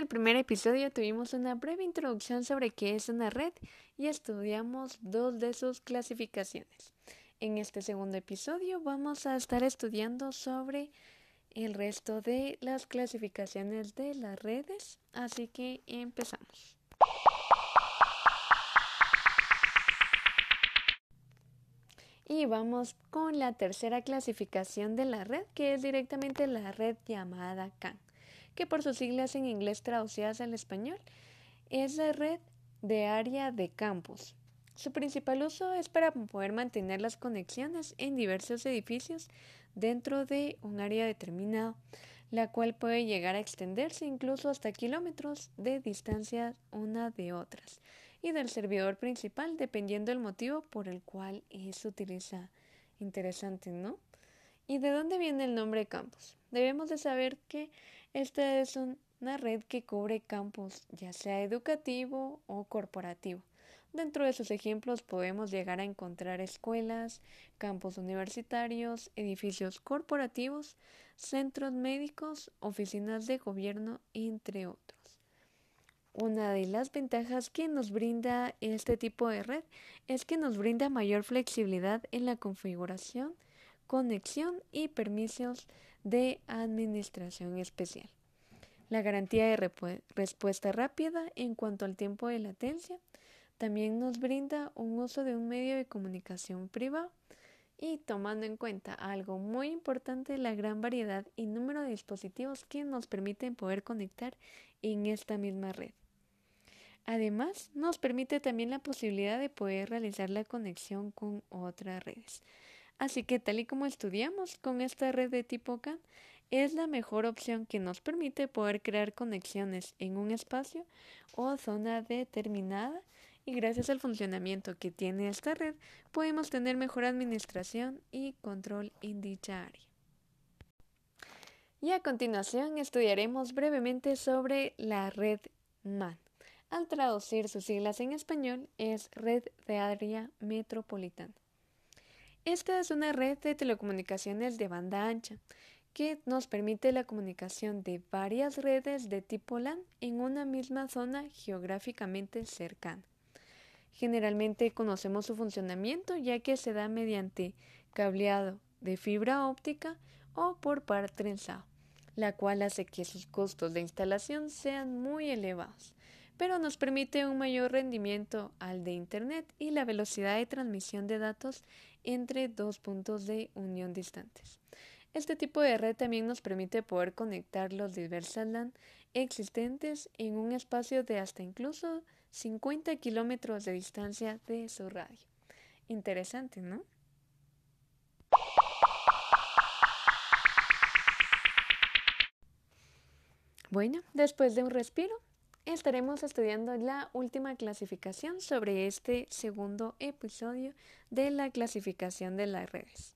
el primer episodio tuvimos una breve introducción sobre qué es una red y estudiamos dos de sus clasificaciones. En este segundo episodio vamos a estar estudiando sobre el resto de las clasificaciones de las redes, así que empezamos. Y vamos con la tercera clasificación de la red, que es directamente la red llamada CAN que por sus siglas en inglés traducidas al español es la red de área de campus. Su principal uso es para poder mantener las conexiones en diversos edificios dentro de un área determinado, la cual puede llegar a extenderse incluso hasta kilómetros de distancia una de otras y del servidor principal dependiendo del motivo por el cual es utilizada. Interesante, ¿no? ¿Y de dónde viene el nombre campus? Debemos de saber que esta es una red que cubre campos, ya sea educativo o corporativo. Dentro de sus ejemplos podemos llegar a encontrar escuelas, campos universitarios, edificios corporativos, centros médicos, oficinas de gobierno, entre otros. Una de las ventajas que nos brinda este tipo de red es que nos brinda mayor flexibilidad en la configuración, conexión y permisos de administración especial. La garantía de respuesta rápida en cuanto al tiempo de latencia también nos brinda un uso de un medio de comunicación privado y tomando en cuenta algo muy importante, la gran variedad y número de dispositivos que nos permiten poder conectar en esta misma red. Además, nos permite también la posibilidad de poder realizar la conexión con otras redes. Así que tal y como estudiamos con esta red de tipo CAN, es la mejor opción que nos permite poder crear conexiones en un espacio o zona determinada y gracias al funcionamiento que tiene esta red podemos tener mejor administración y control en dicha área. Y a continuación estudiaremos brevemente sobre la red MAN. Al traducir sus siglas en español es Red de Área Metropolitana. Esta es una red de telecomunicaciones de banda ancha que nos permite la comunicación de varias redes de tipo LAN en una misma zona geográficamente cercana. Generalmente conocemos su funcionamiento ya que se da mediante cableado de fibra óptica o por par trenzado, la cual hace que sus costos de instalación sean muy elevados, pero nos permite un mayor rendimiento al de Internet y la velocidad de transmisión de datos entre dos puntos de unión distantes. Este tipo de red también nos permite poder conectar los diversas LAN existentes en un espacio de hasta incluso 50 kilómetros de distancia de su radio. Interesante, ¿no? Bueno, después de un respiro, estaremos estudiando la última clasificación sobre este segundo episodio de la clasificación de las redes.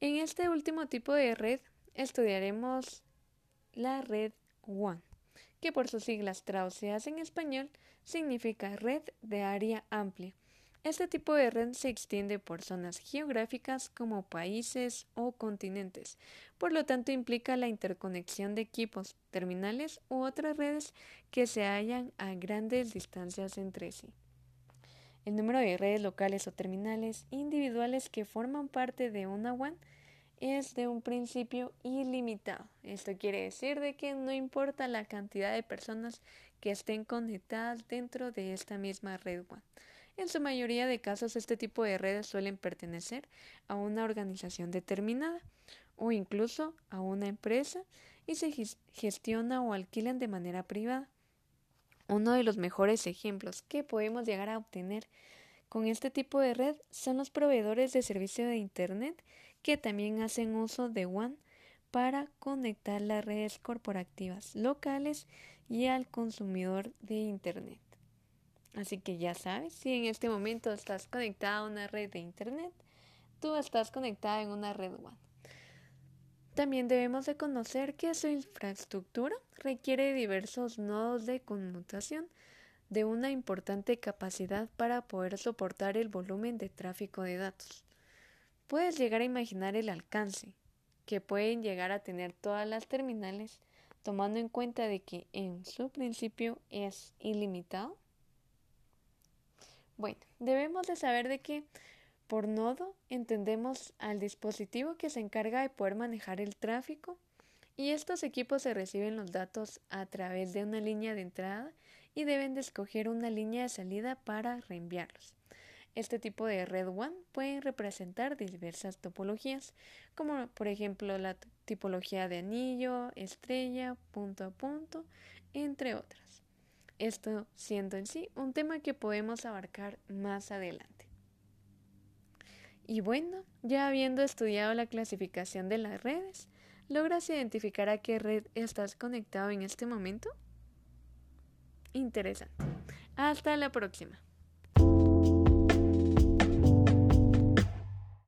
En este último tipo de red estudiaremos la red WAN, que por sus siglas traducidas en español significa red de área amplia este tipo de red se extiende por zonas geográficas como países o continentes, por lo tanto implica la interconexión de equipos, terminales u otras redes que se hallan a grandes distancias entre sí. El número de redes locales o terminales individuales que forman parte de una WAN es de un principio ilimitado. Esto quiere decir de que no importa la cantidad de personas que estén conectadas dentro de esta misma red WAN. En su mayoría de casos este tipo de redes suelen pertenecer a una organización determinada o incluso a una empresa y se gestiona o alquilan de manera privada. Uno de los mejores ejemplos que podemos llegar a obtener con este tipo de red son los proveedores de servicio de Internet que también hacen uso de WAN para conectar las redes corporativas locales y al consumidor de Internet. Así que ya sabes, si en este momento estás conectada a una red de Internet, tú estás conectada en una red WAN. También debemos de conocer que su infraestructura requiere diversos nodos de conmutación de una importante capacidad para poder soportar el volumen de tráfico de datos. Puedes llegar a imaginar el alcance que pueden llegar a tener todas las terminales tomando en cuenta de que en su principio es ilimitado? Bueno, debemos de saber de que por nodo entendemos al dispositivo que se encarga de poder manejar el tráfico y estos equipos se reciben los datos a través de una línea de entrada y deben de escoger una línea de salida para reenviarlos. Este tipo de red WAN puede representar diversas topologías, como por ejemplo la tipología de anillo, estrella, punto a punto, entre otras. Esto siendo en sí un tema que podemos abarcar más adelante. Y bueno, ya habiendo estudiado la clasificación de las redes, ¿logras identificar a qué red estás conectado en este momento? Interesante. Hasta la próxima.